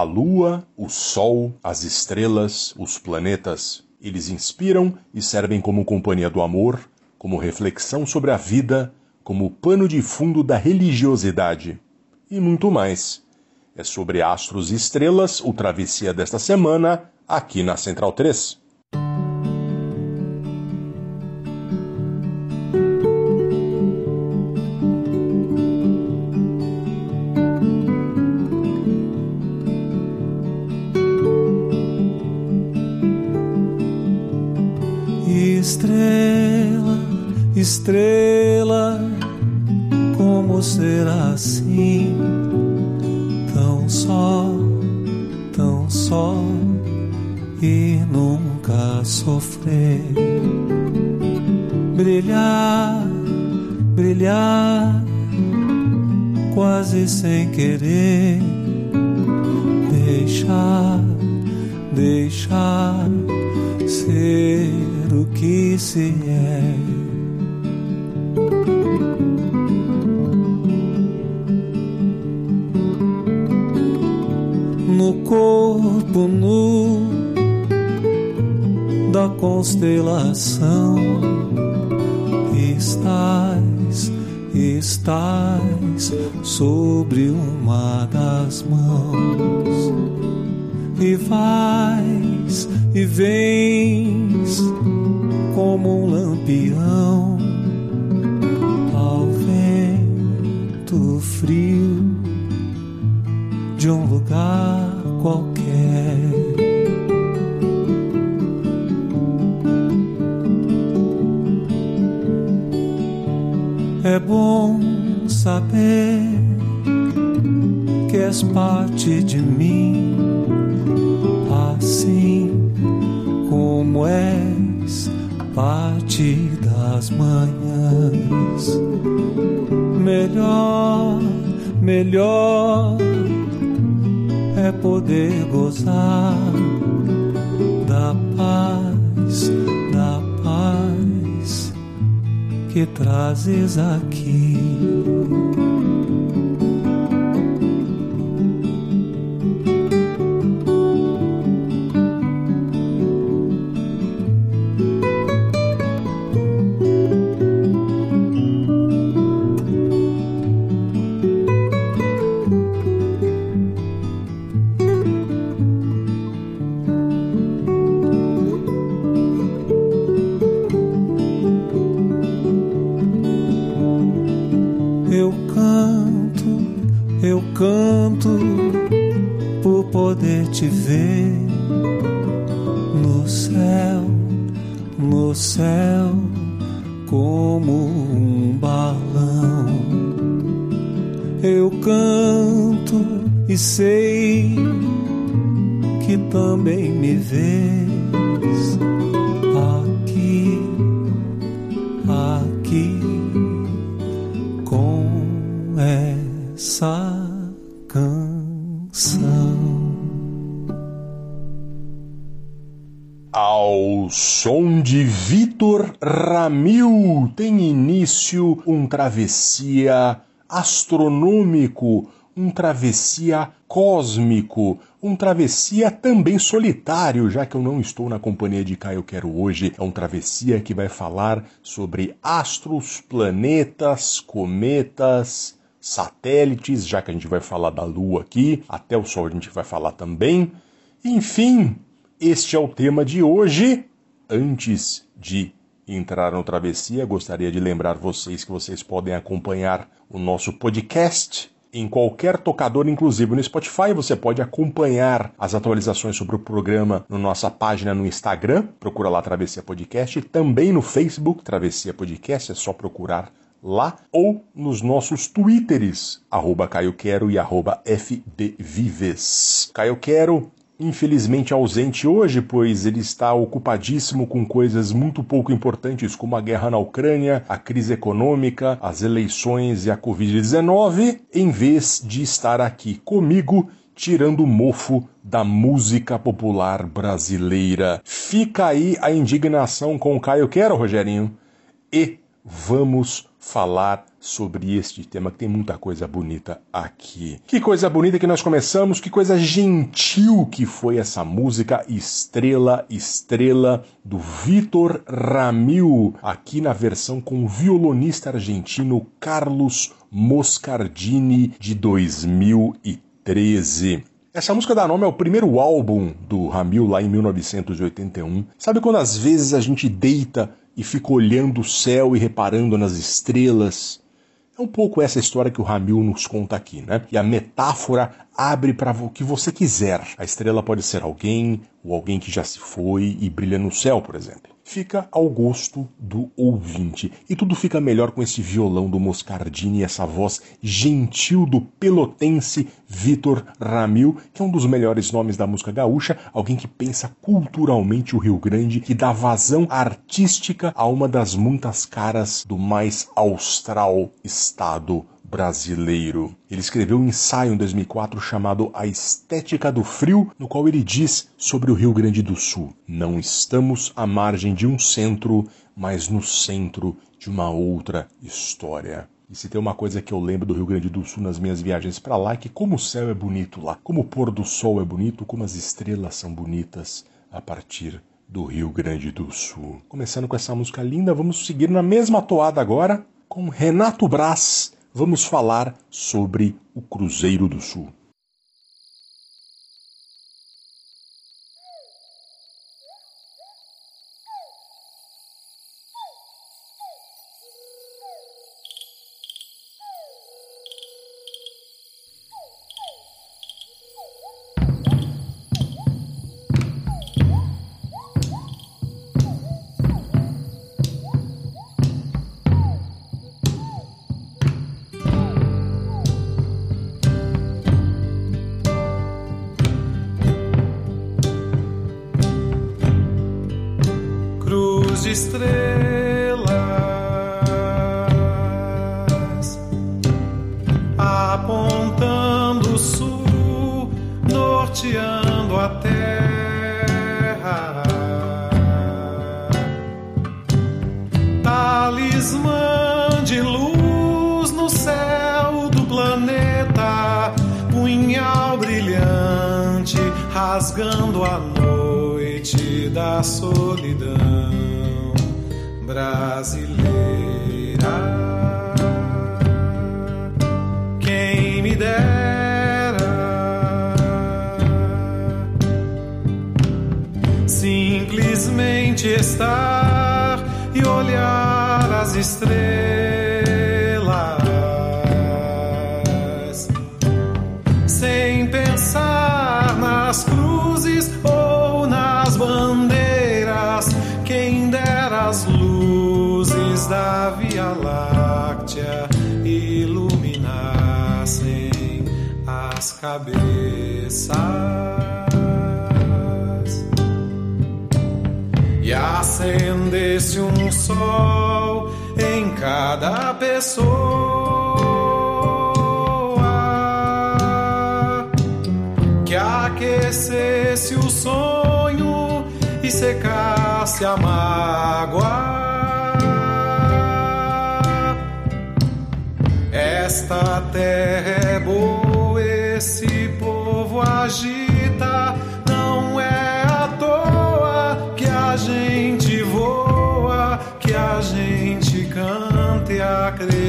A lua, o sol, as estrelas, os planetas, eles inspiram e servem como companhia do amor, como reflexão sobre a vida, como pano de fundo da religiosidade e muito mais. É sobre astros e estrelas o travessia desta semana aqui na Central 3. Estrela, como será assim? Tão só, tão só e nunca sofrer. Brilhar, brilhar, quase sem querer. Deixar, deixar ser o que se é. Corpo nu da constelação estás, estás sobre uma das mãos e vais e vens como um lampião ao vento frio de um lugar qualquer. É bom saber que és parte de mim, assim como és parte das manhãs. Melhor, melhor é poder gozar que trazes aqui. Mil tem início um travessia astronômico, um travessia cósmico, um travessia também solitário, já que eu não estou na companhia de Caio Quero hoje. É um travessia que vai falar sobre astros, planetas, cometas, satélites, já que a gente vai falar da Lua aqui, até o Sol a gente vai falar também. Enfim, este é o tema de hoje. Antes de entrar no Travessia, gostaria de lembrar vocês que vocês podem acompanhar o nosso podcast em qualquer tocador, inclusive no Spotify. Você pode acompanhar as atualizações sobre o programa na nossa página no Instagram, procura lá Travessia Podcast, e também no Facebook, Travessia Podcast, é só procurar lá. Ou nos nossos twitters, arroba Caio Quero e arroba FDVives. Caio Quero infelizmente ausente hoje, pois ele está ocupadíssimo com coisas muito pouco importantes, como a guerra na Ucrânia, a crise econômica, as eleições e a Covid-19, em vez de estar aqui comigo tirando o mofo da música popular brasileira. Fica aí a indignação com o Caio Quero, Rogerinho, e vamos falar sobre este tema, que tem muita coisa bonita aqui. Que coisa bonita que nós começamos, que coisa gentil que foi essa música Estrela, Estrela, do Vitor Ramil, aqui na versão com o violonista argentino Carlos Moscardini, de 2013. Essa música dá nome ao primeiro álbum do Ramil lá em 1981. Sabe quando às vezes a gente deita e fica olhando o céu e reparando nas estrelas? É um pouco essa história que o Ramil nos conta aqui, né? E a metáfora abre para o que você quiser. A estrela pode ser alguém, ou alguém que já se foi e brilha no céu, por exemplo fica ao gosto do ouvinte. E tudo fica melhor com esse violão do Moscardini e essa voz gentil do pelotense Vitor Ramil, que é um dos melhores nomes da música gaúcha, alguém que pensa culturalmente o Rio Grande, que dá vazão artística a uma das muitas caras do mais austral estado brasileiro. Ele escreveu um ensaio em 2004 chamado A Estética do Frio, no qual ele diz sobre o Rio Grande do Sul: Não estamos à margem de um centro, mas no centro de uma outra história. E se tem uma coisa que eu lembro do Rio Grande do Sul nas minhas viagens para lá, é que como o céu é bonito lá, como o pôr do sol é bonito, como as estrelas são bonitas a partir do Rio Grande do Sul. Começando com essa música linda, vamos seguir na mesma toada agora com Renato Braz vamos falar sobre o Cruzeiro do Sul. solidão brasileira. Quem me dera simplesmente estar e olhar as estrelas. Cabeças e acendesse um sol em cada pessoa que aquecesse o sonho e secasse a mágoa. Esta terra é boa esse povo agita. Não é à toa que a gente voa, que a gente canta e acredita.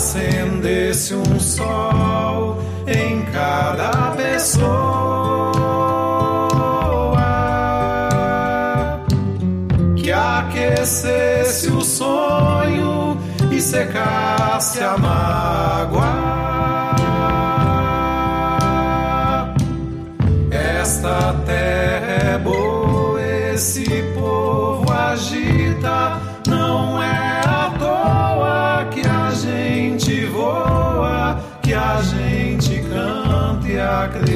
Acendesse um sol em cada pessoa que aquecesse o sonho e secasse a mágoa. Esta terra é boa, esse canta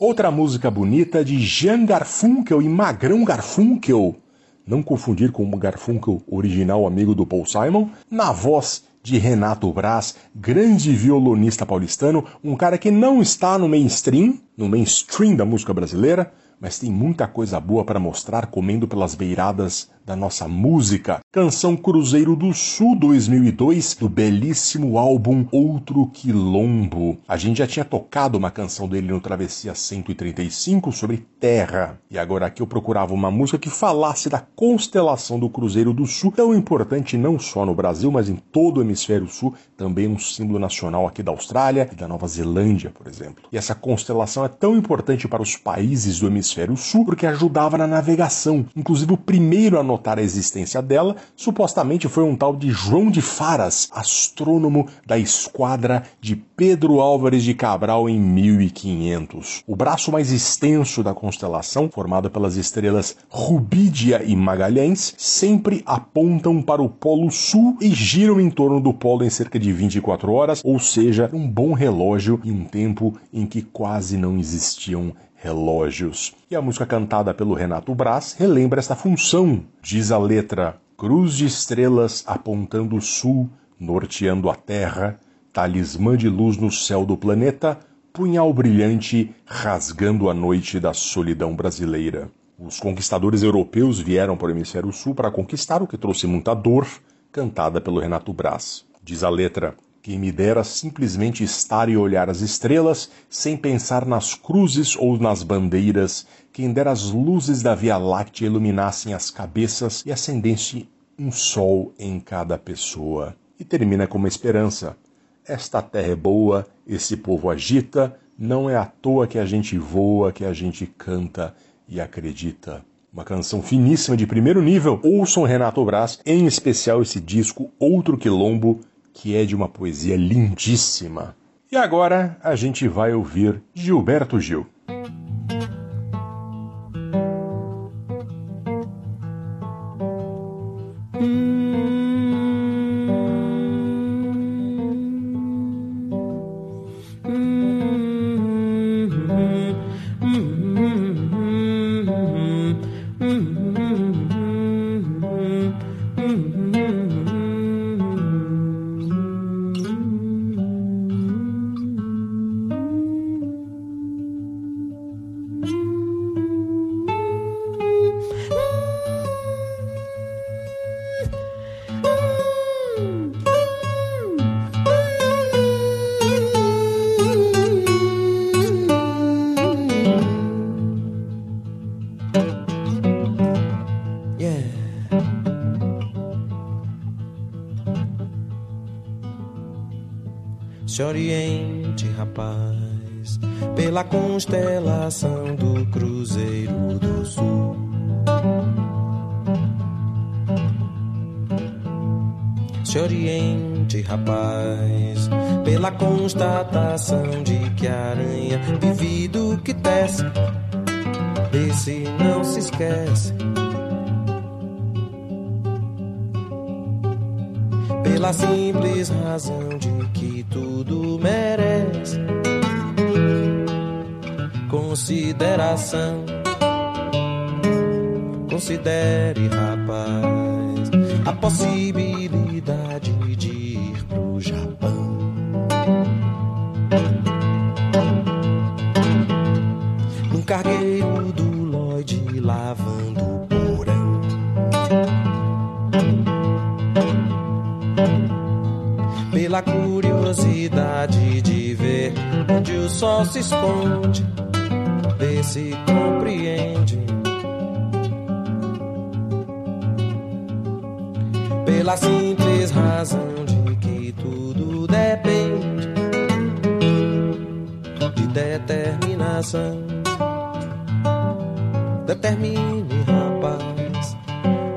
Outra música bonita de Jean Garfunkel e Magrão Garfunkel. Não confundir com o Garfunkel original amigo do Paul Simon, na voz de Renato Braz, grande violonista paulistano, um cara que não está no mainstream, no mainstream da música brasileira, mas tem muita coisa boa para mostrar comendo pelas beiradas da nossa música. Canção Cruzeiro do Sul 2002, do belíssimo álbum Outro Quilombo. A gente já tinha tocado uma canção dele no Travessia 135 sobre terra. E agora aqui eu procurava uma música que falasse da constelação do Cruzeiro do Sul, tão importante não só no Brasil, mas em todo o hemisfério sul, também um símbolo nacional aqui da Austrália e da Nova Zelândia, por exemplo. E essa constelação é tão importante para os países do hemisfério sul porque ajudava na navegação. Inclusive o primeiro a notar a existência dela, supostamente foi um tal de João de Faras, astrônomo da esquadra de Pedro Álvares de Cabral em 1500. O braço mais extenso da constelação, formado pelas estrelas Rubídia e Magalhães, sempre apontam para o Polo Sul e giram em torno do polo em cerca de 24 horas, ou seja, um bom relógio em um tempo em que quase não existiam relógios. E a música cantada pelo Renato Braz relembra esta função. Diz a letra: Cruz de estrelas apontando o sul, norteando a terra, talismã de luz no céu do planeta, punhal brilhante rasgando a noite da solidão brasileira. Os conquistadores europeus vieram para o hemisfério sul para conquistar o que trouxe muita dor, cantada pelo Renato Braz. Diz a letra: quem me dera simplesmente estar e olhar as estrelas, sem pensar nas cruzes ou nas bandeiras, quem dera as luzes da Via Láctea iluminassem as cabeças e acendesse um sol em cada pessoa. E termina com uma esperança. Esta terra é boa, esse povo agita, não é à toa que a gente voa, que a gente canta e acredita. Uma canção finíssima de primeiro nível. Ouçam Renato Braz, em especial esse disco Outro Quilombo, que é de uma poesia lindíssima. E agora a gente vai ouvir Gilberto Gil. Consideração. Considere, rapaz, a possibilidade de ir pro Japão. Num cargueiro do Lloyd lavando o porão. Pela curiosidade de ver onde o sol se esconde, se compreende. Pela simples razão de que tudo depende de determinação. Determine, rapaz,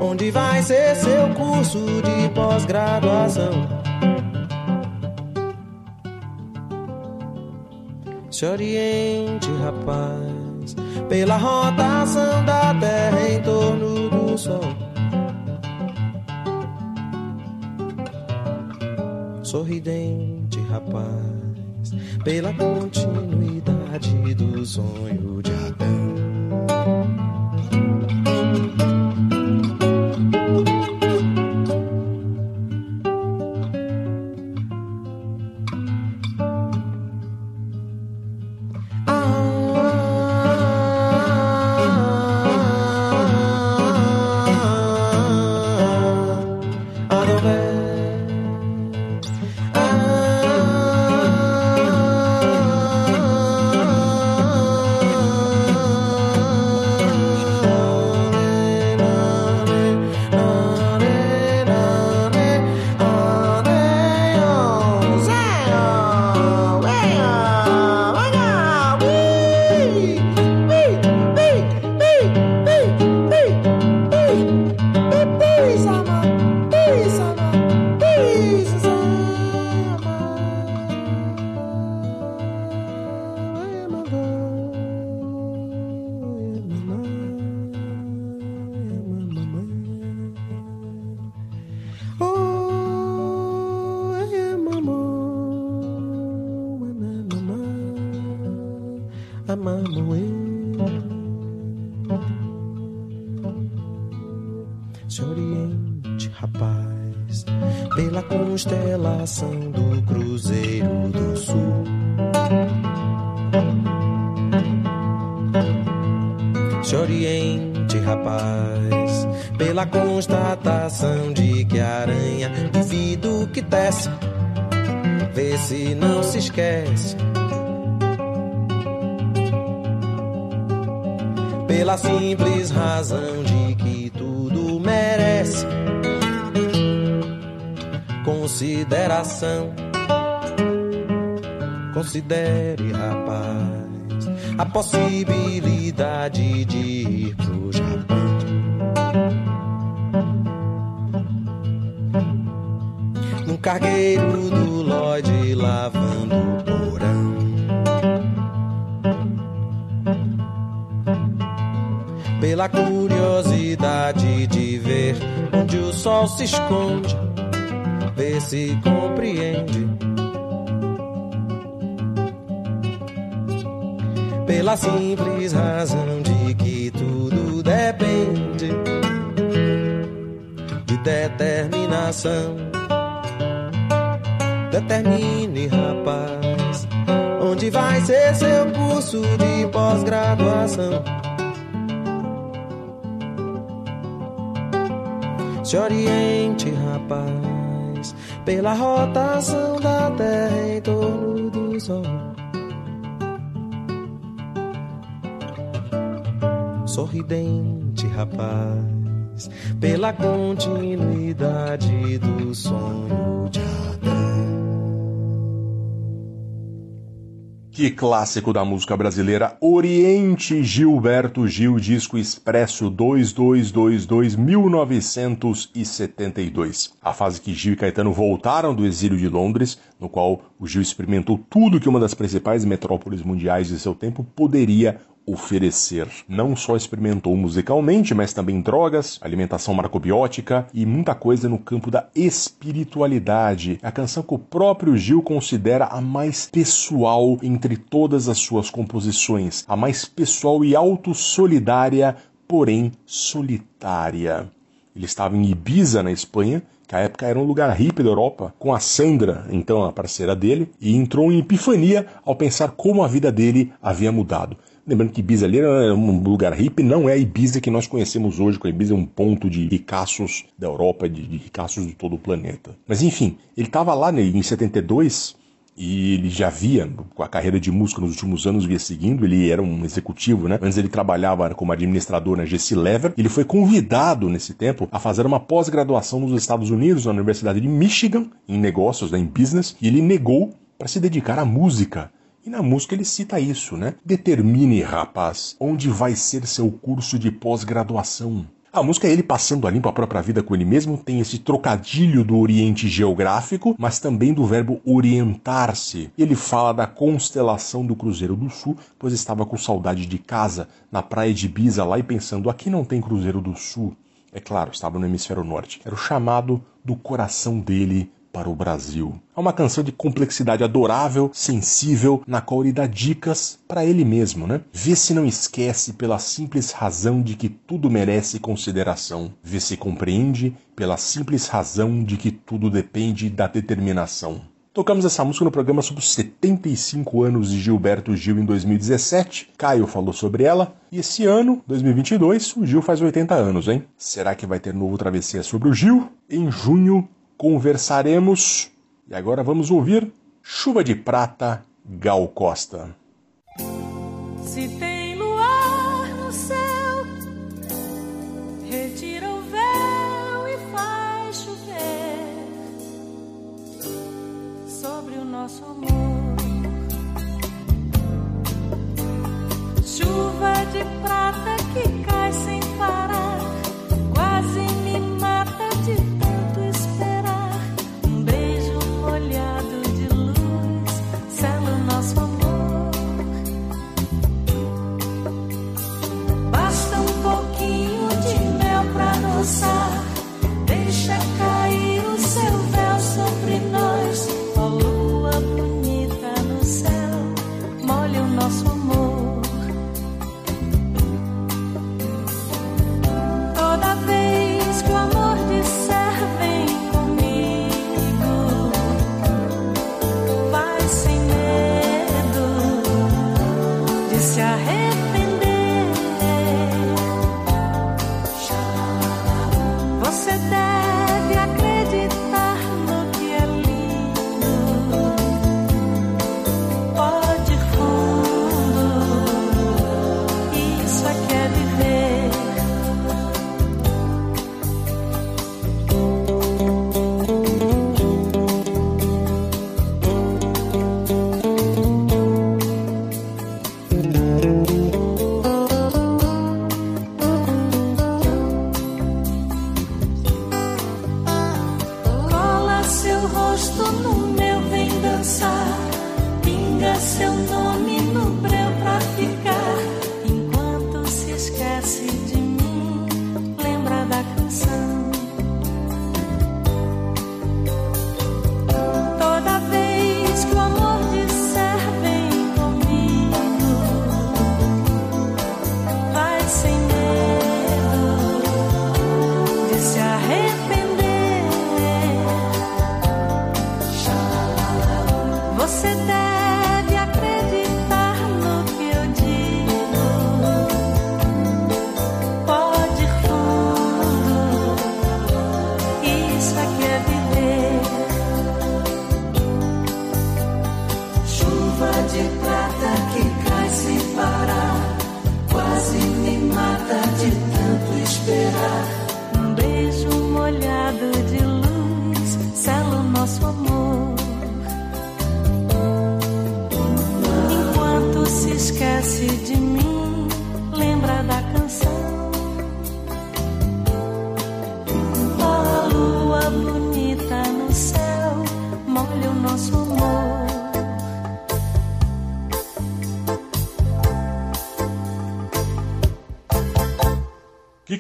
onde vai ser seu curso de pós-graduação. Se oriente, rapaz, pela rotação da Terra em torno do Sol. Sorridente, rapaz, pela continuidade do sonho de Considere, rapaz, a determinação. Determine, rapaz, onde vai ser seu curso de pós-graduação. Se oriente, rapaz, pela rotação da Terra em torno do Sol. Sorridente, rapaz, pela continuidade do sonho de Adão. Que clássico da música brasileira, Oriente Gilberto Gil, disco expresso 2222 1972. A fase que Gil e Caetano voltaram do exílio de Londres, no qual o Gil experimentou tudo que uma das principais metrópoles mundiais de seu tempo poderia oferecer. Não só experimentou musicalmente, mas também drogas, alimentação marcobiótica e muita coisa no campo da espiritualidade. A canção que o próprio Gil considera a mais pessoal entre todas as suas composições, a mais pessoal e autossolidária, porém solitária. Ele estava em Ibiza, na Espanha, que à época era um lugar hippie da Europa, com a Sandra, então a parceira dele, e entrou em epifania ao pensar como a vida dele havia mudado. Lembrando que Ibiza ali era um lugar hippie, não é a Ibiza que nós conhecemos hoje, com a Ibiza é um ponto de ricaços da Europa, de, de ricaços de todo o planeta. Mas enfim, ele estava lá né, em 72 e ele já via, com a carreira de música nos últimos anos, via seguindo, ele era um executivo, né? Antes ele trabalhava como administrador na GC Lever. Ele foi convidado nesse tempo a fazer uma pós-graduação nos Estados Unidos, na Universidade de Michigan, em negócios, né, em business, e ele negou para se dedicar à música. E na música ele cita isso, né? Determine, rapaz, onde vai ser seu curso de pós-graduação. A música é ele passando a limpo a própria vida com ele mesmo, tem esse trocadilho do oriente geográfico, mas também do verbo orientar-se. Ele fala da constelação do Cruzeiro do Sul, pois estava com saudade de casa, na praia de Ibiza lá e pensando, aqui não tem Cruzeiro do Sul. É claro, estava no hemisfério norte. Era o chamado do coração dele para o Brasil. É uma canção de complexidade adorável, sensível, na qual ele dá dicas para ele mesmo, né? Vê se não esquece pela simples razão de que tudo merece consideração. Vê se compreende pela simples razão de que tudo depende da determinação. Tocamos essa música no programa sobre os 75 anos de Gilberto Gil em 2017. Caio falou sobre ela. E esse ano, 2022, o Gil faz 80 anos, hein? Será que vai ter novo travessia sobre o Gil? Em junho, conversaremos. E agora vamos ouvir Chuva de Prata, Gal Costa. Se tem luar no céu, retira o véu e faz chover sobre o nosso amor. Chuva de prata que cai sem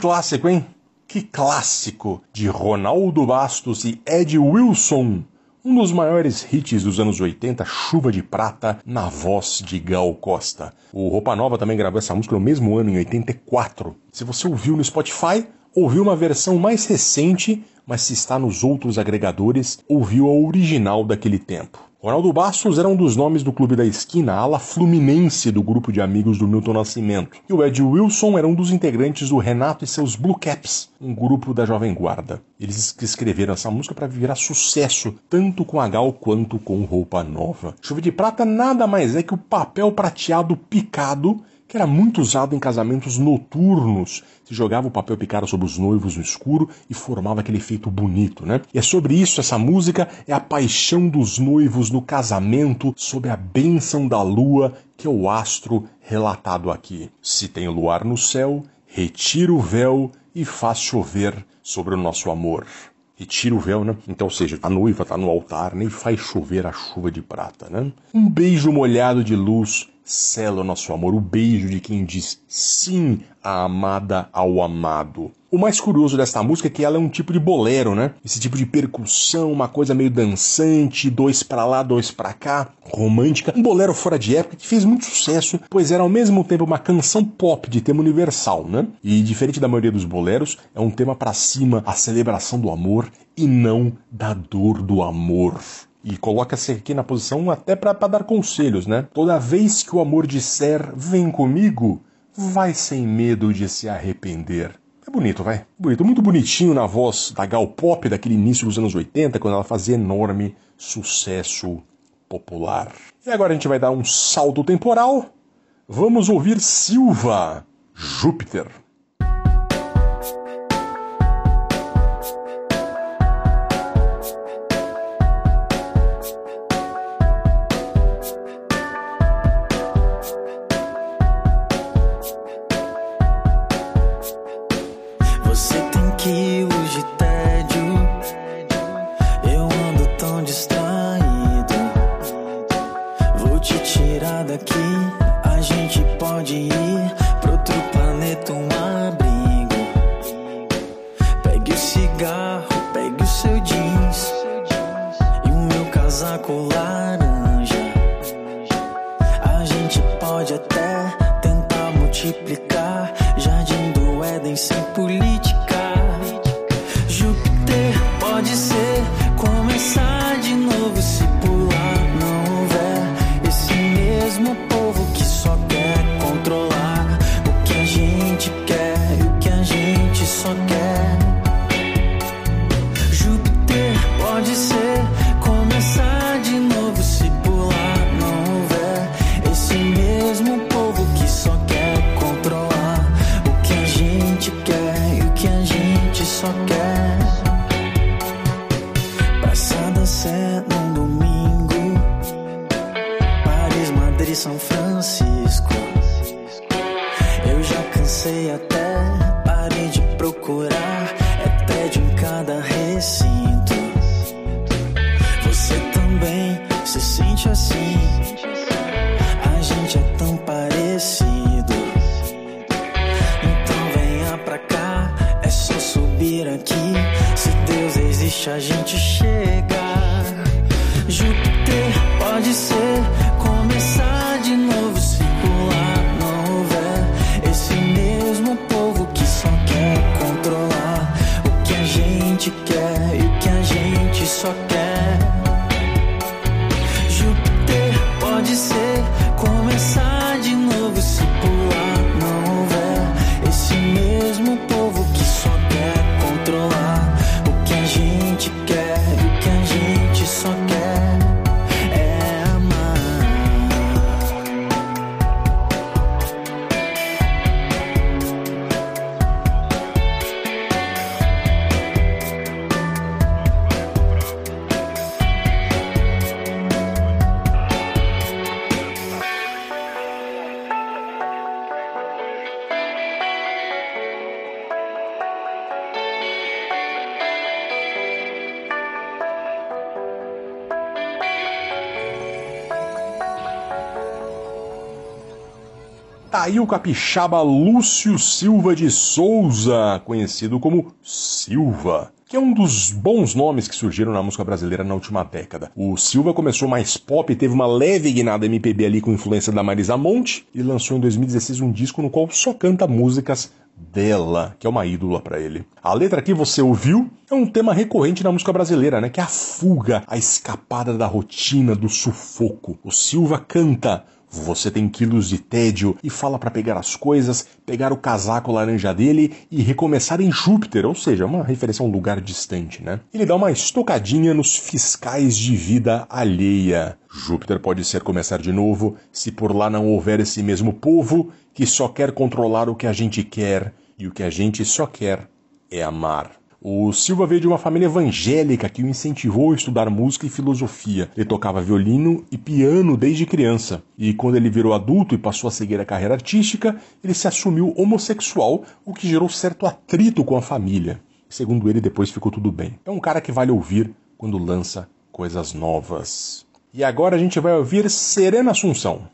clássico, hein? Que clássico de Ronaldo Bastos e Ed Wilson. Um dos maiores hits dos anos 80, Chuva de Prata, na voz de Gal Costa. O Roupa Nova também gravou essa música no mesmo ano, em 84. Se você ouviu no Spotify, ouviu uma versão mais recente, mas se está nos outros agregadores, ouviu a original daquele tempo. Ronaldo Bastos era um dos nomes do Clube da Esquina, ala fluminense do grupo de amigos do Milton Nascimento. E o Ed Wilson era um dos integrantes do Renato e seus Blue Caps, um grupo da Jovem Guarda. Eles escreveram essa música para virar sucesso, tanto com a Gal quanto com Roupa Nova. Chuva de Prata nada mais é que o papel prateado picado que era muito usado em casamentos noturnos. Se jogava o papel picado sobre os noivos no escuro e formava aquele efeito bonito, né? E é sobre isso essa música, é a paixão dos noivos no casamento, sob a bênção da lua, que é o astro relatado aqui. Se tem luar no céu, retira o véu e faz chover sobre o nosso amor. Retira o véu, né? Então, ou seja, a noiva está no altar, nem faz chover a chuva de prata, né? Um beijo molhado de luz sela o nosso amor, o beijo de quem diz sim à amada ao amado. O mais curioso desta música é que ela é um tipo de bolero, né? Esse tipo de percussão, uma coisa meio dançante, dois para lá, dois para cá, romântica. Um bolero fora de época que fez muito sucesso, pois era ao mesmo tempo uma canção pop de tema universal, né? E diferente da maioria dos boleros, é um tema para cima, a celebração do amor e não da dor do amor e coloca-se aqui na posição até para dar conselhos, né? Toda vez que o amor disser vem comigo, vai sem medo de se arrepender. É bonito, vai. Bonito, muito bonitinho na voz da Gal Pop daquele início dos anos 80, quando ela fazia enorme sucesso popular. E agora a gente vai dar um salto temporal. Vamos ouvir Silva, Júpiter. a já O capixaba Lúcio Silva de Souza, conhecido como Silva que é um dos bons nomes que surgiram na música brasileira na última década. O Silva começou mais pop, teve uma leve guinada MPB ali com influência da Marisa Monte e lançou em 2016 um disco no qual só canta músicas dela, que é uma ídola para ele. A letra que você ouviu é um tema recorrente na música brasileira, né? Que é a fuga, a escapada da rotina, do sufoco. O Silva canta você tem quilos de tédio e fala para pegar as coisas, pegar o casaco laranja dele e recomeçar em Júpiter, ou seja, uma referência a um lugar distante, né? Ele dá uma estocadinha nos fiscais de vida alheia. Júpiter pode ser começar de novo se por lá não houver esse mesmo povo que só quer controlar o que a gente quer e o que a gente só quer é amar. O Silva veio de uma família evangélica que o incentivou a estudar música e filosofia. Ele tocava violino e piano desde criança. E quando ele virou adulto e passou a seguir a carreira artística, ele se assumiu homossexual, o que gerou certo atrito com a família. Segundo ele, depois ficou tudo bem. É um cara que vale ouvir quando lança coisas novas. E agora a gente vai ouvir Serena Assunção.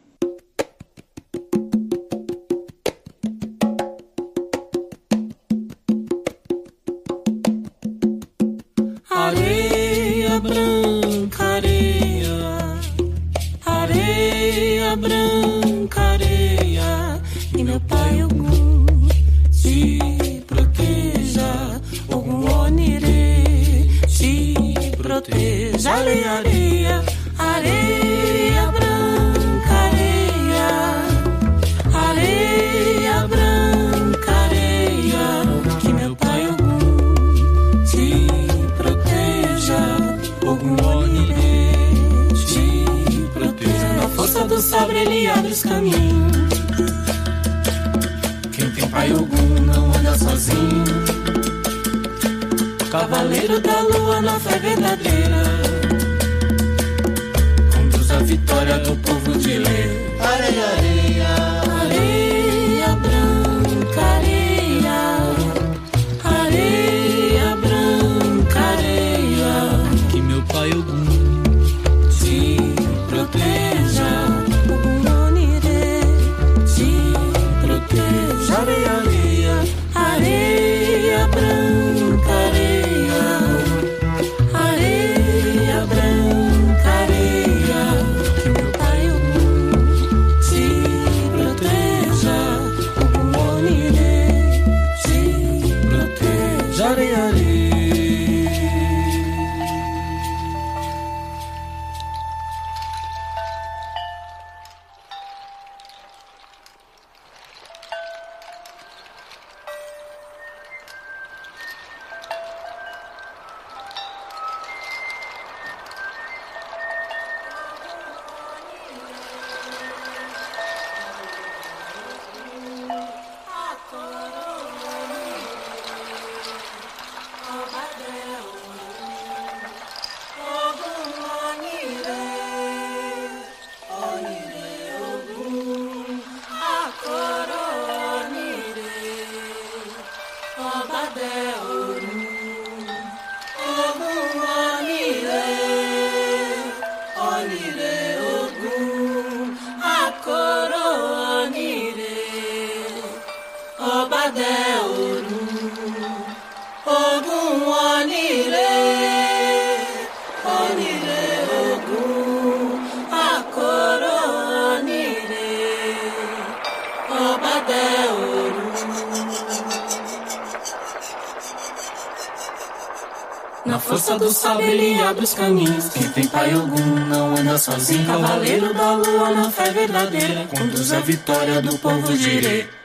Do sabe ele abre os caminhos. Quem tem pai algum não anda sozinho. Cavaleiro da lua na fé verdadeira. Conduz a vitória do povo direito.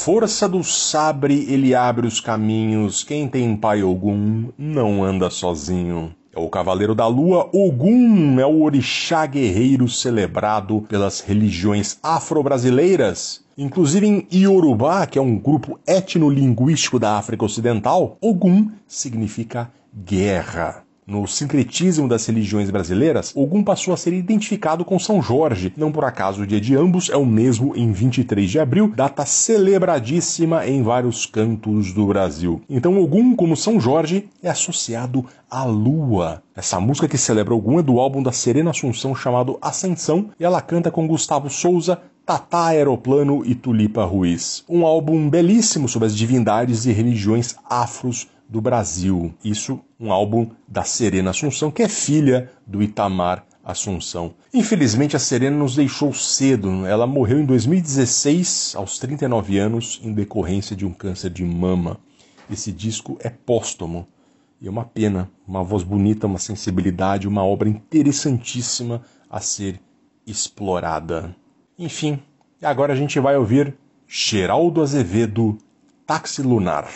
Força do sabre ele abre os caminhos. Quem tem pai Ogum não anda sozinho. É o Cavaleiro da Lua, Ogum é o orixá guerreiro celebrado pelas religiões afro-brasileiras. Inclusive em Iorubá, que é um grupo etnolinguístico da África Ocidental, Ogum significa guerra. No sincretismo das religiões brasileiras, Ogum passou a ser identificado com São Jorge. Não por acaso o dia de ambos é o mesmo em 23 de abril, data celebradíssima em vários cantos do Brasil. Então Ogum, como São Jorge, é associado à lua. Essa música que celebra Ogum é do álbum da Serena Assunção chamado Ascensão e ela canta com Gustavo Souza, Tatá Aeroplano e Tulipa Ruiz. Um álbum belíssimo sobre as divindades e religiões afros do Brasil. Isso, um álbum da Serena Assunção, que é filha do Itamar Assunção. Infelizmente, a Serena nos deixou cedo. Ela morreu em 2016, aos 39 anos, em decorrência de um câncer de mama. Esse disco é póstumo. E é uma pena, uma voz bonita, uma sensibilidade, uma obra interessantíssima a ser explorada. Enfim, agora a gente vai ouvir Geraldo Azevedo, Táxi Lunar.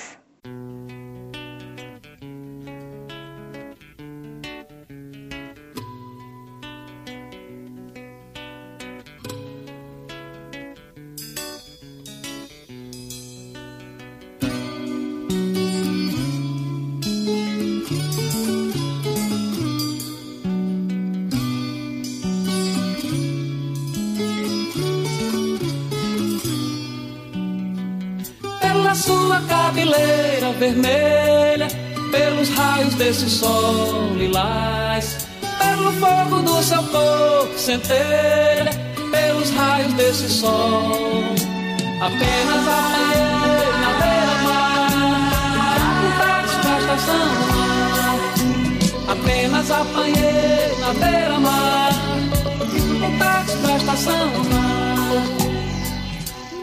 Desse sol lilás, pelo fogo do seu corpo centelha, pelos raios desse sol. Apenas apanhei na beira-mar, táxi pra estação do mar. Apenas apanhei na beira-mar, táxi pra estação do mar.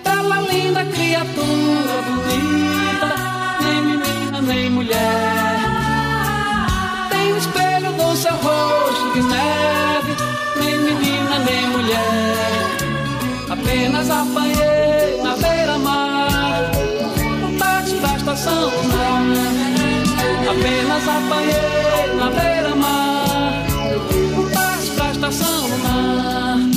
Bela linda criatura bonita, nem menina nem mulher. Rosto de neve, nem menina nem mulher. Apenas apanhei na beira-mar, um táxi da estação mar. Apenas apanhei na beira-mar, um táxi da estação do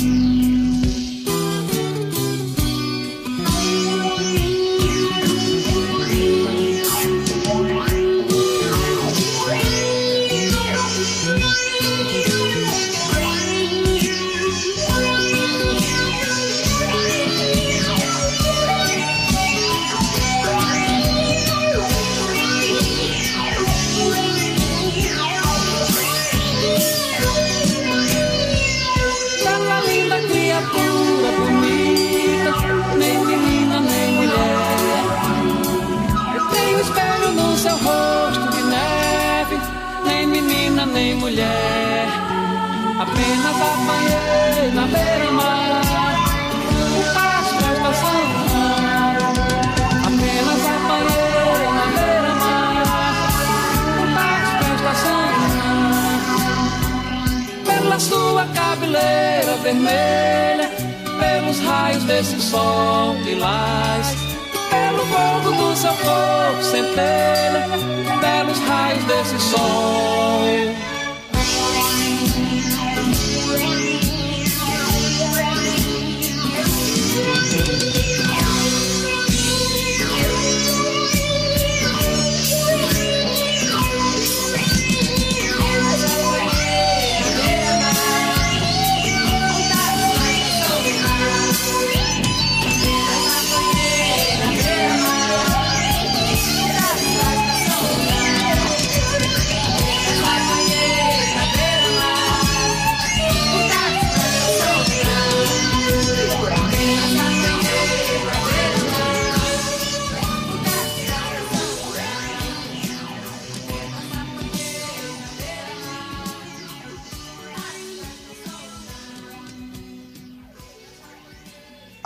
Apenas apanhei na beira-mar, um passo da estação. Apenas apanhei na beira-mar, um passo da estação pela sua cabeleira vermelha, pelos raios desse sol lilás, pelo fogo do seu corpo centelha, pelos raios desse sol.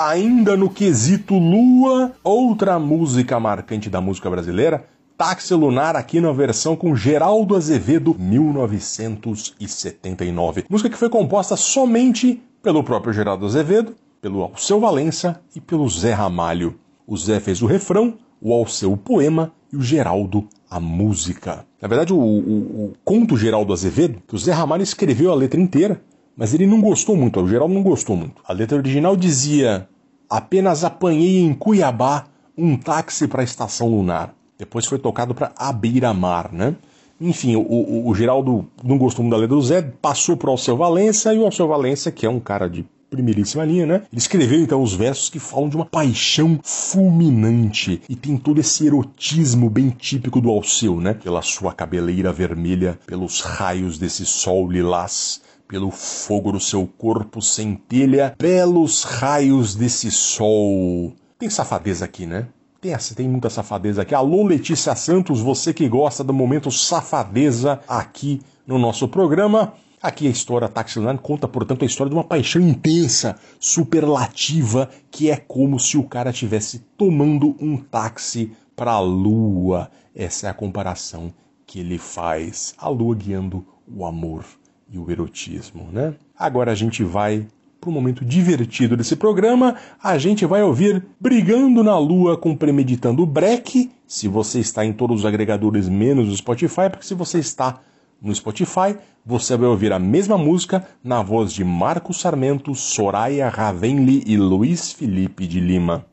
Ainda no quesito Lua, outra música marcante da música brasileira, Táxi Lunar aqui na versão com Geraldo Azevedo, 1979. Música que foi composta somente pelo próprio Geraldo Azevedo, pelo Alceu Valença e pelo Zé Ramalho. O Zé fez o refrão, o Alceu o poema e o Geraldo a música. Na verdade, o, o, o conto Geraldo Azevedo, que o Zé Ramalho escreveu a letra inteira, mas ele não gostou muito, o Geraldo não gostou muito. A letra original dizia: Apenas apanhei em Cuiabá um táxi para a estação lunar. Depois foi tocado para A Beira-Mar, né? Enfim, o, o, o, Geraldo não gostou muito da letra do Zé, passou para o Alceu Valença, e o Alceu Valença, que é um cara de primeiríssima linha, né? Ele escreveu então os versos que falam de uma paixão fulminante e tem todo esse erotismo bem típico do Alceu, né? Pela sua cabeleira vermelha, pelos raios desse sol lilás, pelo fogo do seu corpo centelha, belos raios desse sol. Tem safadeza aqui, né? Tem, tem muita safadeza aqui. Alô, Letícia Santos, você que gosta do momento safadeza aqui no nosso programa. Aqui a história Taxiland conta, portanto, a história de uma paixão intensa, superlativa, que é como se o cara estivesse tomando um táxi para a lua. Essa é a comparação que ele faz. A lua guiando o amor e o erotismo, né? Agora a gente vai para um momento divertido desse programa. A gente vai ouvir Brigando na Lua com Premeditando Break. Se você está em todos os agregadores menos o Spotify, porque se você está no Spotify, você vai ouvir a mesma música na voz de Marcos Sarmento, Soraya Ravenli e Luiz Felipe de Lima.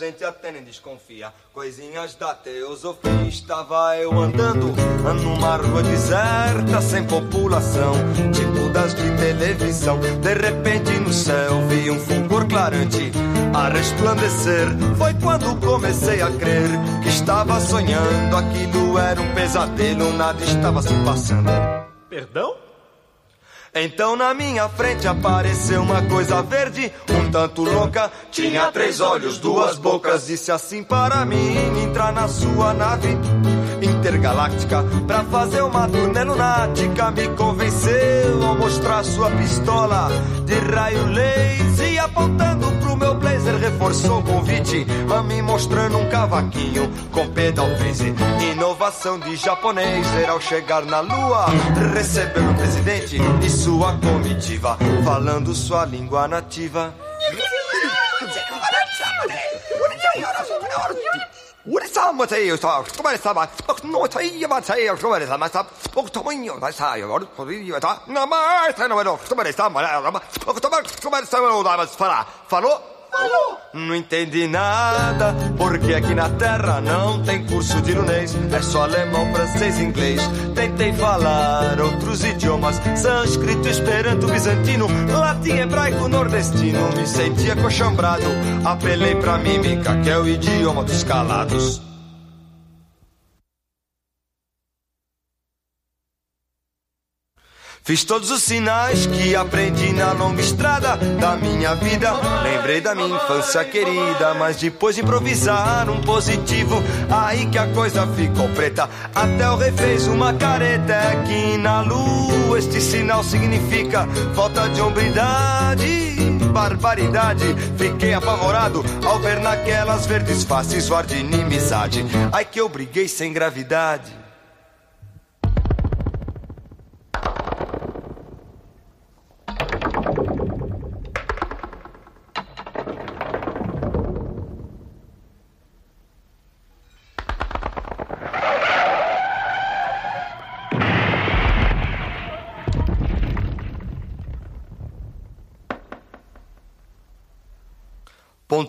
Gente até nem desconfia. Coisinhas da teosofia. Estava eu andando numa rua deserta, sem população, tipo das de televisão. De repente no céu vi um fulgor clarante a resplandecer. Foi quando comecei a crer que estava sonhando. Aquilo era um pesadelo, nada estava se passando. Perdão? Então na minha frente apareceu uma coisa verde, um tanto louca. Tinha três olhos, duas bocas. Disse assim para mim: entrar na sua nave intergaláctica pra fazer uma turnê lunática. Me convenceu ao mostrar sua pistola de raio laser e apontando vez reforçou o convite a mim mostrando um cavaquinho com pedal 15. Inovação de japonês era ao chegar na lua receber o presidente e sua comitiva falando sua língua nativa. Falou? Não entendi nada, porque aqui na terra não tem curso de lunês, é só alemão, francês e inglês. Tentei falar outros idiomas, sânscrito, esperanto, bizantino, latim, hebraico, nordestino. Me senti acochambrado, apelei pra mímica, que é o idioma dos calados. Fiz todos os sinais que aprendi na longa estrada da minha vida. Lembrei da minha infância querida, mas depois de improvisar um positivo, aí que a coisa ficou preta. Até o rei fez uma careta é que na lua este sinal significa falta de hombridade. Barbaridade, fiquei apavorado ao ver naquelas verdes faces o ar de inimizade. Ai que eu briguei sem gravidade.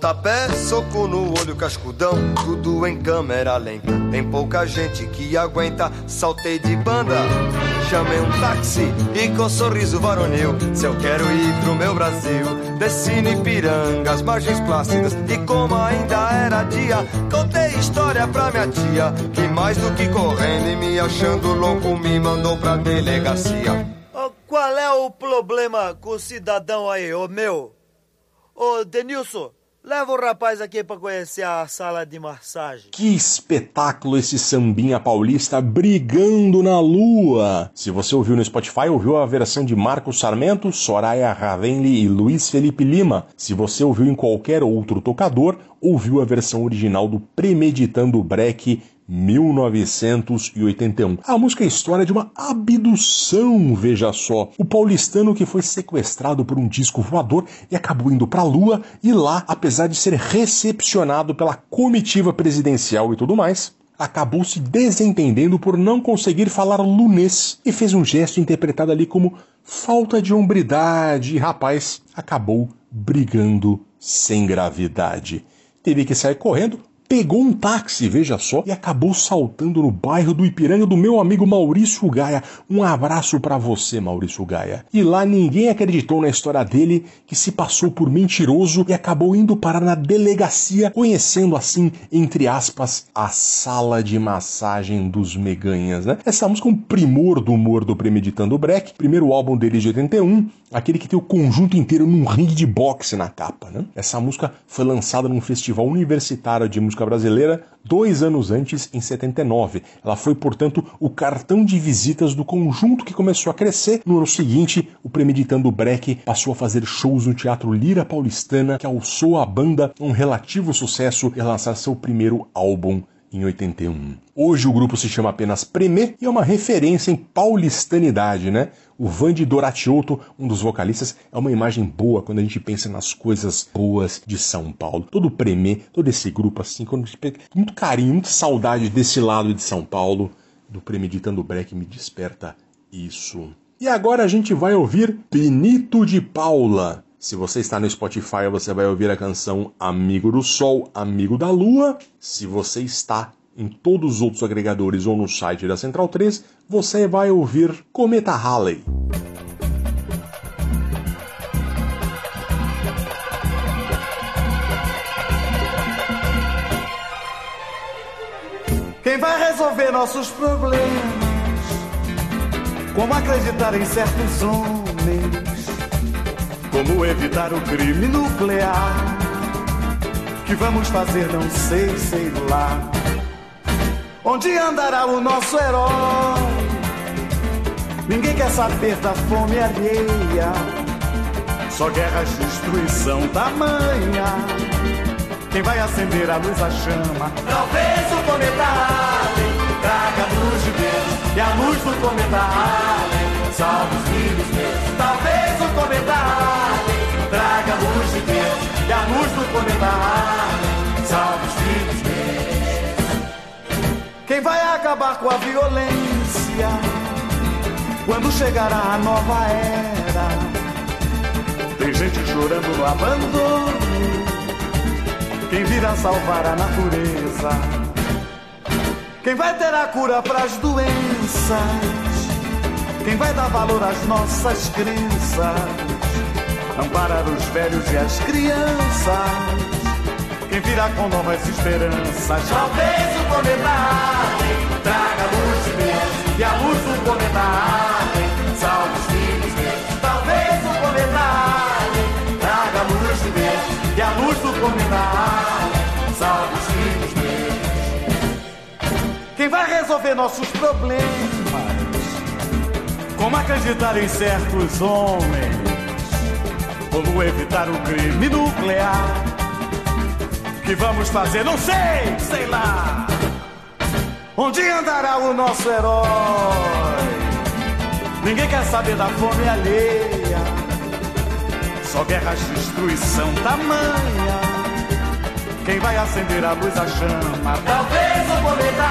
Pontapé, soco no olho, cascudão, tudo em câmera lenta. Tem pouca gente que aguenta, saltei de banda. Chamei um táxi e com sorriso varonil. Se eu quero ir pro meu Brasil, desci no Ipiranga, as margens plácidas. E como ainda era dia, contei história pra minha tia. Que mais do que correndo e me achando louco, me mandou pra delegacia. qual é o problema com o cidadão aí, ô meu? Ô Denilson, Leva o rapaz aqui para conhecer a sala de massagem. Que espetáculo esse sambinha paulista brigando na lua! Se você ouviu no Spotify, ouviu a versão de Marcos Sarmento, Soraya Ravenli e Luiz Felipe Lima. Se você ouviu em qualquer outro tocador, ouviu a versão original do Premeditando Breck 1981. A música é a história de uma abdução, veja só. O paulistano que foi sequestrado por um disco voador e acabou indo para a Lua e lá, apesar de ser recepcionado pela comitiva presidencial e tudo mais, acabou se desentendendo por não conseguir falar lunês e fez um gesto interpretado ali como falta de hombridade e rapaz acabou brigando sem gravidade. Teve que sair correndo, pegou um táxi, veja só, e acabou saltando no bairro do Ipiranga do meu amigo Maurício Gaia. Um abraço para você, Maurício Gaia. E lá ninguém acreditou na história dele, que se passou por mentiroso e acabou indo parar na delegacia, conhecendo assim, entre aspas, a sala de massagem dos meganhas, né? Essa música é um primor do humor do Premeditando Breck, primeiro álbum dele de 81, aquele que tem o conjunto inteiro num ringue de boxe na capa, né? Essa música foi lançada num festival universitário de música brasileira dois anos antes, em 79. Ela foi, portanto, o cartão de visitas do conjunto que começou a crescer. No ano seguinte, o Premeditando Breck passou a fazer shows no Teatro Lira Paulistana, que alçou a banda um relativo sucesso e lançar seu primeiro álbum em 81. Hoje o grupo se chama apenas Premê e é uma referência em paulistanidade, né? O Vande Doratiotto, um dos vocalistas, é uma imagem boa quando a gente pensa nas coisas boas de São Paulo. Todo o Premê, todo esse grupo assim, quando muito carinho, muita saudade desse lado de São Paulo, do Premeditando Breck me desperta isso. E agora a gente vai ouvir Benito de Paula, se você está no Spotify, você vai ouvir a canção Amigo do Sol, Amigo da Lua. Se você está em todos os outros agregadores ou no site da Central 3, você vai ouvir Cometa Halley. Quem vai resolver nossos problemas? Como acreditar em certos homens? Como evitar o crime nuclear? Que vamos fazer, não sei, sei lá. Onde andará o nosso herói? Ninguém quer saber da fome alheia. Só guerra, destruição tamanha. Quem vai acender a luz, a chama? Talvez o cometa Halley traga a luz de Deus. E a luz do cometa Halley salve os filhos meus. Talvez o cometa Halley luz do Halley salve os filhos meus. Quem vai acabar com a violência? Quando chegará a nova era? Tem gente chorando no abandono. Quem virá salvar a natureza? Quem vai ter a cura para as doenças? Quem vai dar valor às nossas crenças? Amparar os velhos e as crianças? Quem virá com novas esperanças? Talvez o cometa traga luz de Deus e a luz do cometa salve os filhos meus. Talvez o cometa traga luz de Deus e a luz do cometa salve os filhos meus. Quem vai resolver nossos problemas? Como acreditar em certos homens? Como evitar o crime nuclear? Que vamos fazer? Não sei, sei lá. Onde andará o nosso herói? Ninguém quer saber da fome alheia. Só guerras, destruição tamanha. Quem vai acender a luz, a chama? Talvez o cometa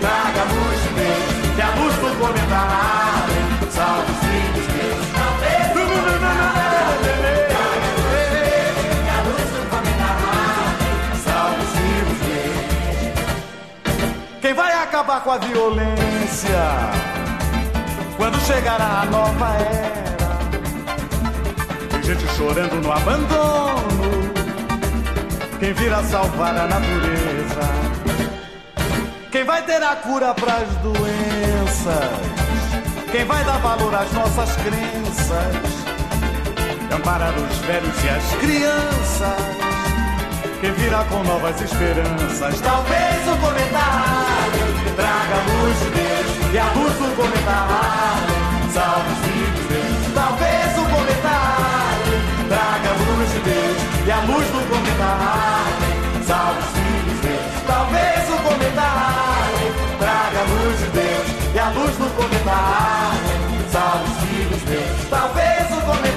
traga luz de Deus. E a luz do cometa Halley salve os filhos meus. Com a violência quando chegará a nova era. Tem gente chorando no abandono. Quem virá salvar a natureza? Quem vai ter a cura pras doenças? Quem vai dar valor às nossas crenças? Amparar os velhos e as crianças? Quem virá com novas esperanças? Talvez o cometa traga a luz de Deus e a luz do Halley salve os filhos de Deus. Talvez o Halley traga a luz de Deus e a luz do Halley salve os filhos de Deus. Talvez o Halley traga a luz de Deus e a luz do Halley salve os filhos de Deus. Talvez o cometa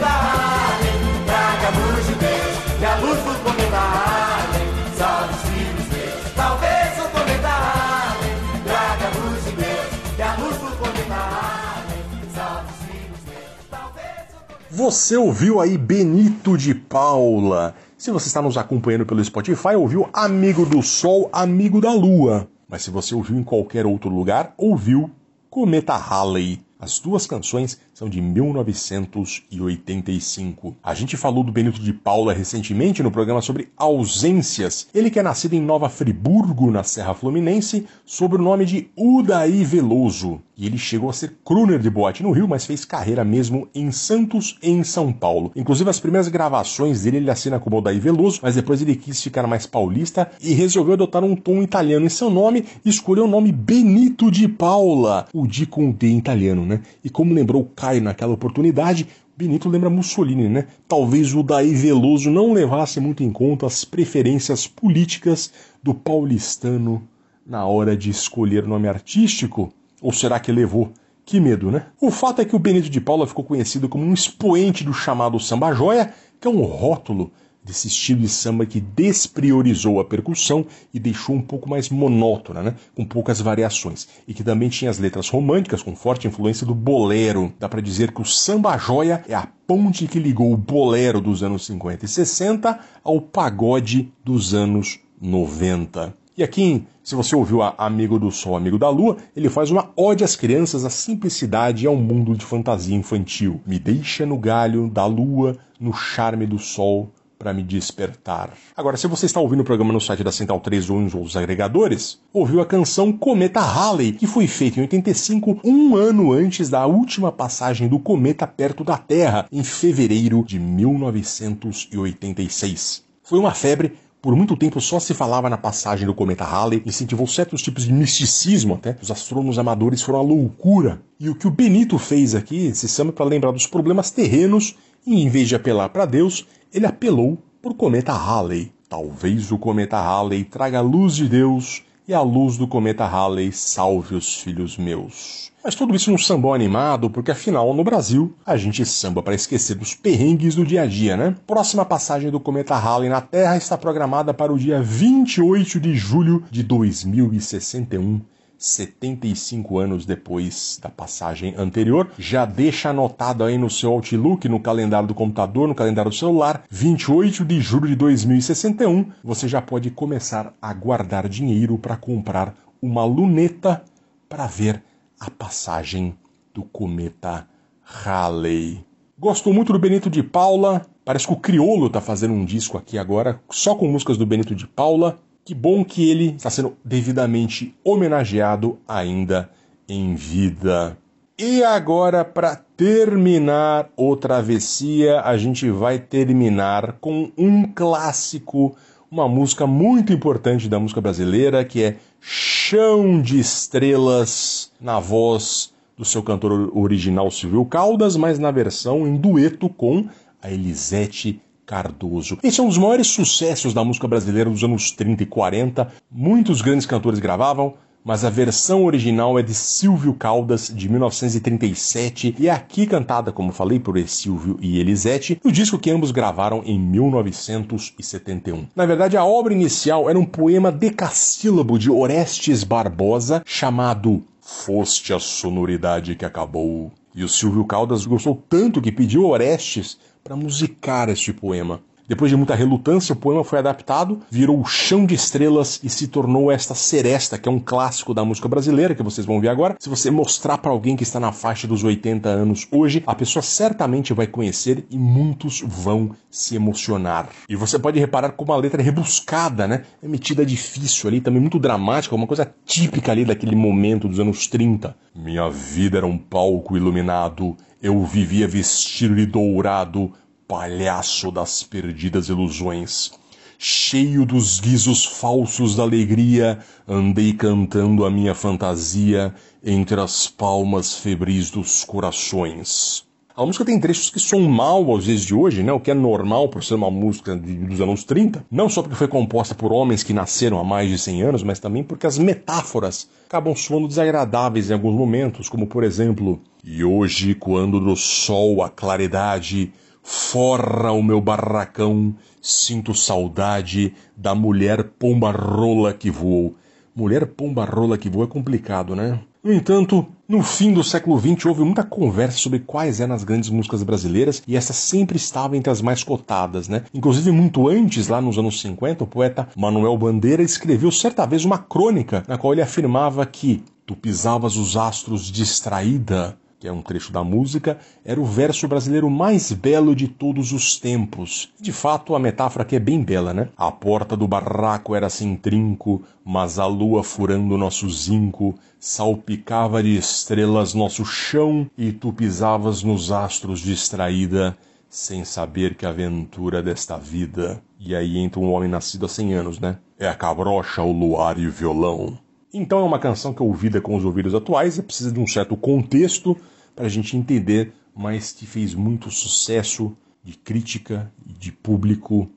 Você ouviu aí Benito de Paula. Se você está nos acompanhando pelo Spotify, ouviu Amigo do Sol, Amigo da Lua. Mas se você ouviu em qualquer outro lugar, ouviu Cometa Halley. As duas canções são de 1985. A gente falou do Benito de Paula recentemente no programa sobre ausências. Ele que é nascido em Nova Friburgo, na Serra Fluminense, sob o nome de Udaí Veloso. E ele chegou a ser crooner de boate no Rio, mas fez carreira mesmo em Santos e em São Paulo. Inclusive, as primeiras gravações dele ele assina como Udaí Veloso, mas depois ele quis ficar mais paulista e resolveu adotar um tom italiano em seu nome e escolheu o nome Benito de Paula, o D com D italiano, né? E como lembrou Caio naquela oportunidade, Benito lembra Mussolini, né? Talvez o Daí Veloso não levasse muito em conta as preferências políticas do paulistano na hora de escolher nome artístico. Ou será que levou? Que medo, né? O fato é que o Benito de Paula ficou conhecido como um expoente do chamado samba joia, que é um rótulo desse estilo de samba que despriorizou a percussão e deixou um pouco mais monótona, né? com poucas variações, e que também tinha as letras românticas com forte influência do bolero. Dá para dizer que o samba joia é a ponte que ligou o bolero dos anos 50 e 60 ao pagode dos anos 90. E aqui, se você ouviu a Amigo do Sol, Amigo da Lua, ele faz uma ode às crianças, à simplicidade e ao mundo de fantasia infantil. Me deixa no galho da lua, no charme do sol, para me despertar. Agora, se você está ouvindo o programa no site da Central 3 ou em os agregadores, ouviu a canção Cometa Halley, que foi feita em 85, um ano antes da última passagem do cometa perto da Terra, em fevereiro de 1986. Foi uma febre por muito tempo só se falava na passagem do cometa Halley, incentivou certos tipos de misticismo até. Os astrônomos amadores foram a loucura. E o que o Benito fez aqui, se chama para lembrar dos problemas terrenos, e em vez de apelar para Deus, ele apelou por cometa Halley. Talvez o cometa Halley traga a luz de Deus e a luz do cometa Halley salve os filhos meus. Mas tudo isso num sambão animado, porque afinal, no Brasil, a gente samba para esquecer dos perrengues do dia a dia, né? Próxima passagem do cometa Halley na Terra está programada para o dia 28 de julho de 2061 75 anos depois da passagem anterior. Já deixa anotado aí no seu Outlook, no calendário do computador, no calendário do celular, 28 de julho de 2061. Você já pode começar a guardar dinheiro para comprar uma luneta para ver a passagem do cometa Halley. Gosto muito do Benito de Paula. Parece que o Criolo está fazendo um disco aqui agora, só com músicas do Benito de Paula. Que bom que ele está sendo devidamente homenageado ainda em vida. E agora, para terminar o Travessia, a gente vai terminar com um clássico, uma música muito importante da música brasileira, que é Chão de Estrelas, na voz do seu cantor original Silvio Caldas, mas na versão em dueto com a Elisete Cardoso. Esse é um dos maiores sucessos da música brasileira dos anos 30 e 40. Muitos grandes cantores gravavam, mas a versão original é de Silvio Caldas, de 1937, e é aqui cantada, como falei, por Silvio e Elisete, no disco que ambos gravaram em 1971. Na verdade, a obra inicial era um poema decassílabo de Orestes Barbosa, chamado Foste a sonoridade que acabou. E o Silvio Caldas gostou tanto que pediu Orestes para musicar este poema. Depois de muita relutância, o poema foi adaptado, virou o Chão de Estrelas e se tornou esta seresta, que é um clássico da música brasileira, que vocês vão ver agora. Se você mostrar para alguém que está na faixa dos 80 anos hoje, a pessoa certamente vai conhecer e muitos vão se emocionar. E você pode reparar como a letra é rebuscada, né? É metida difícil ali, também muito dramática, uma coisa típica ali daquele momento dos anos 30. Minha vida era um palco iluminado, eu vivia vestido de dourado, palhaço das perdidas ilusões. Cheio dos guizos falsos da alegria, andei cantando a minha fantasia entre as palmas febris dos corações. A música tem trechos que são mal aos dias de hoje, né? O que é normal por ser uma música de, dos anos 30. Não só porque foi composta por homens que nasceram há mais de 100 anos, mas também porque as metáforas acabam soando desagradáveis em alguns momentos, como por exemplo, e hoje quando do sol a claridade forra o meu barracão, sinto saudade da mulher pomba-rola que voou. Mulher pomba-rola que voa é complicado, né? No entanto, no fim do século XX houve muita conversa sobre quais eram as grandes músicas brasileiras e essa sempre estava entre as mais cotadas, né? Inclusive, muito antes, lá nos anos 50, o poeta Manuel Bandeira escreveu certa vez uma crônica na qual ele afirmava que tu pisavas os astros distraída que é um trecho da música, era o verso brasileiro mais belo de todos os tempos. De fato, a metáfora aqui é bem bela, né? A porta do barraco era sem trinco, mas a lua furando nosso zinco salpicava de estrelas nosso chão e tu pisavas nos astros distraída, sem saber que a aventura desta vida. E aí entra um homem nascido há cem anos, né? É a cabrocha, o luar e o violão. Então é uma canção que é ouvida com os ouvidos atuais e precisa de um certo contexto para a gente entender, mas que fez muito sucesso de crítica e de público.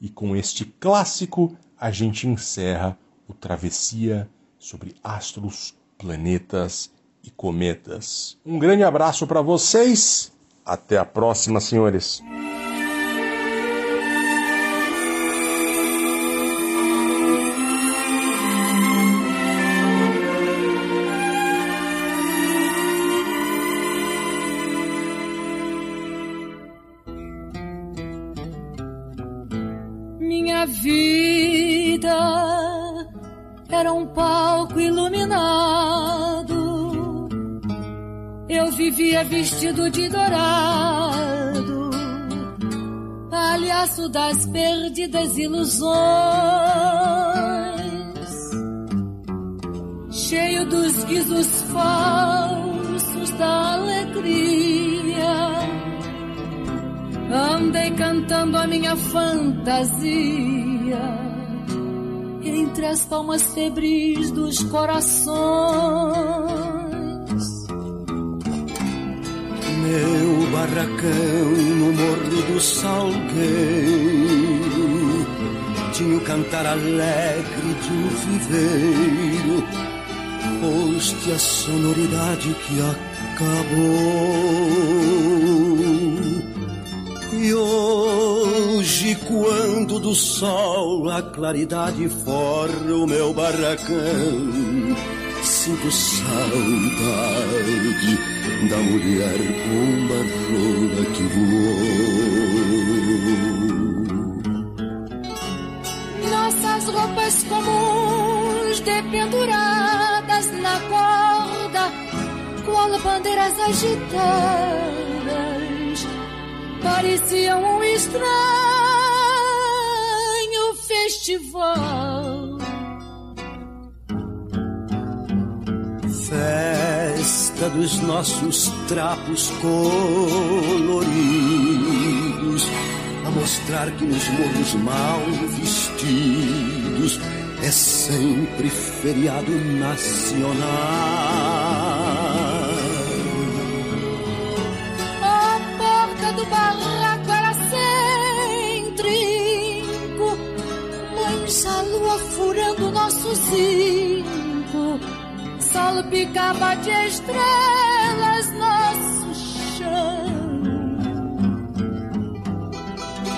E com este clássico a gente encerra o Travessia sobre astros, planetas e cometas. Um grande abraço para vocês. Até a próxima, senhores. Era um palco iluminado. Eu vivia vestido de dourado, palhaço das perdidas ilusões, cheio dos guizos falsos da alegria. Andei cantando a minha fantasia entre as palmas febris dos corações. Meu barracão no morro do Salgueiro tinha o cantar alegre de um viveiro, foste a sonoridade que acabou. E hoje, quando do sol a claridade forra o meu barracão, sinto saudade da mulher pomba que voou. Nossas roupas comuns dependuradas na corda, qual bandeiras agitadas parecia um estranho festival. Festa dos nossos trapos coloridos, a mostrar que nos morros mal vestidos é sempre feriado nacional. Furando nosso zinco, salpicava de estrelas nosso chão.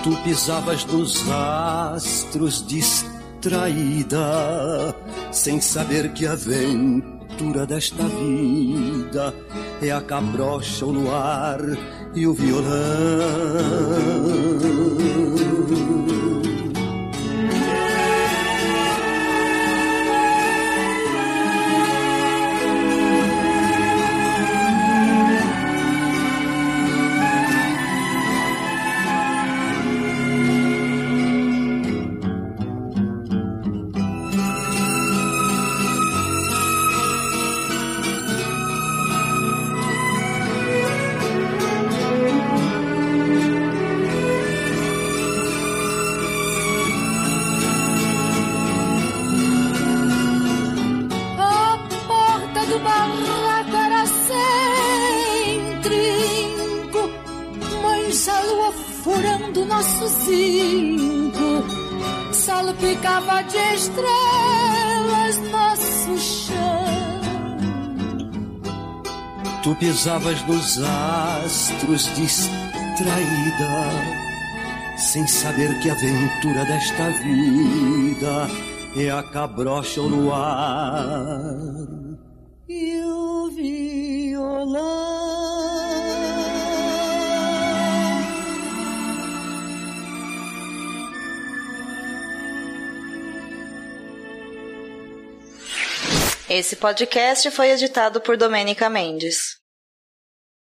Tu pisavas nos astros distraída, sem saber que a aventura desta vida é a cabrocha, o luar e o violão. Tu pisavas nos astros distraída, sem saber que a aventura desta vida é a cabrocha no ar. E o violão. Esse podcast foi editado por Domênica Mendes.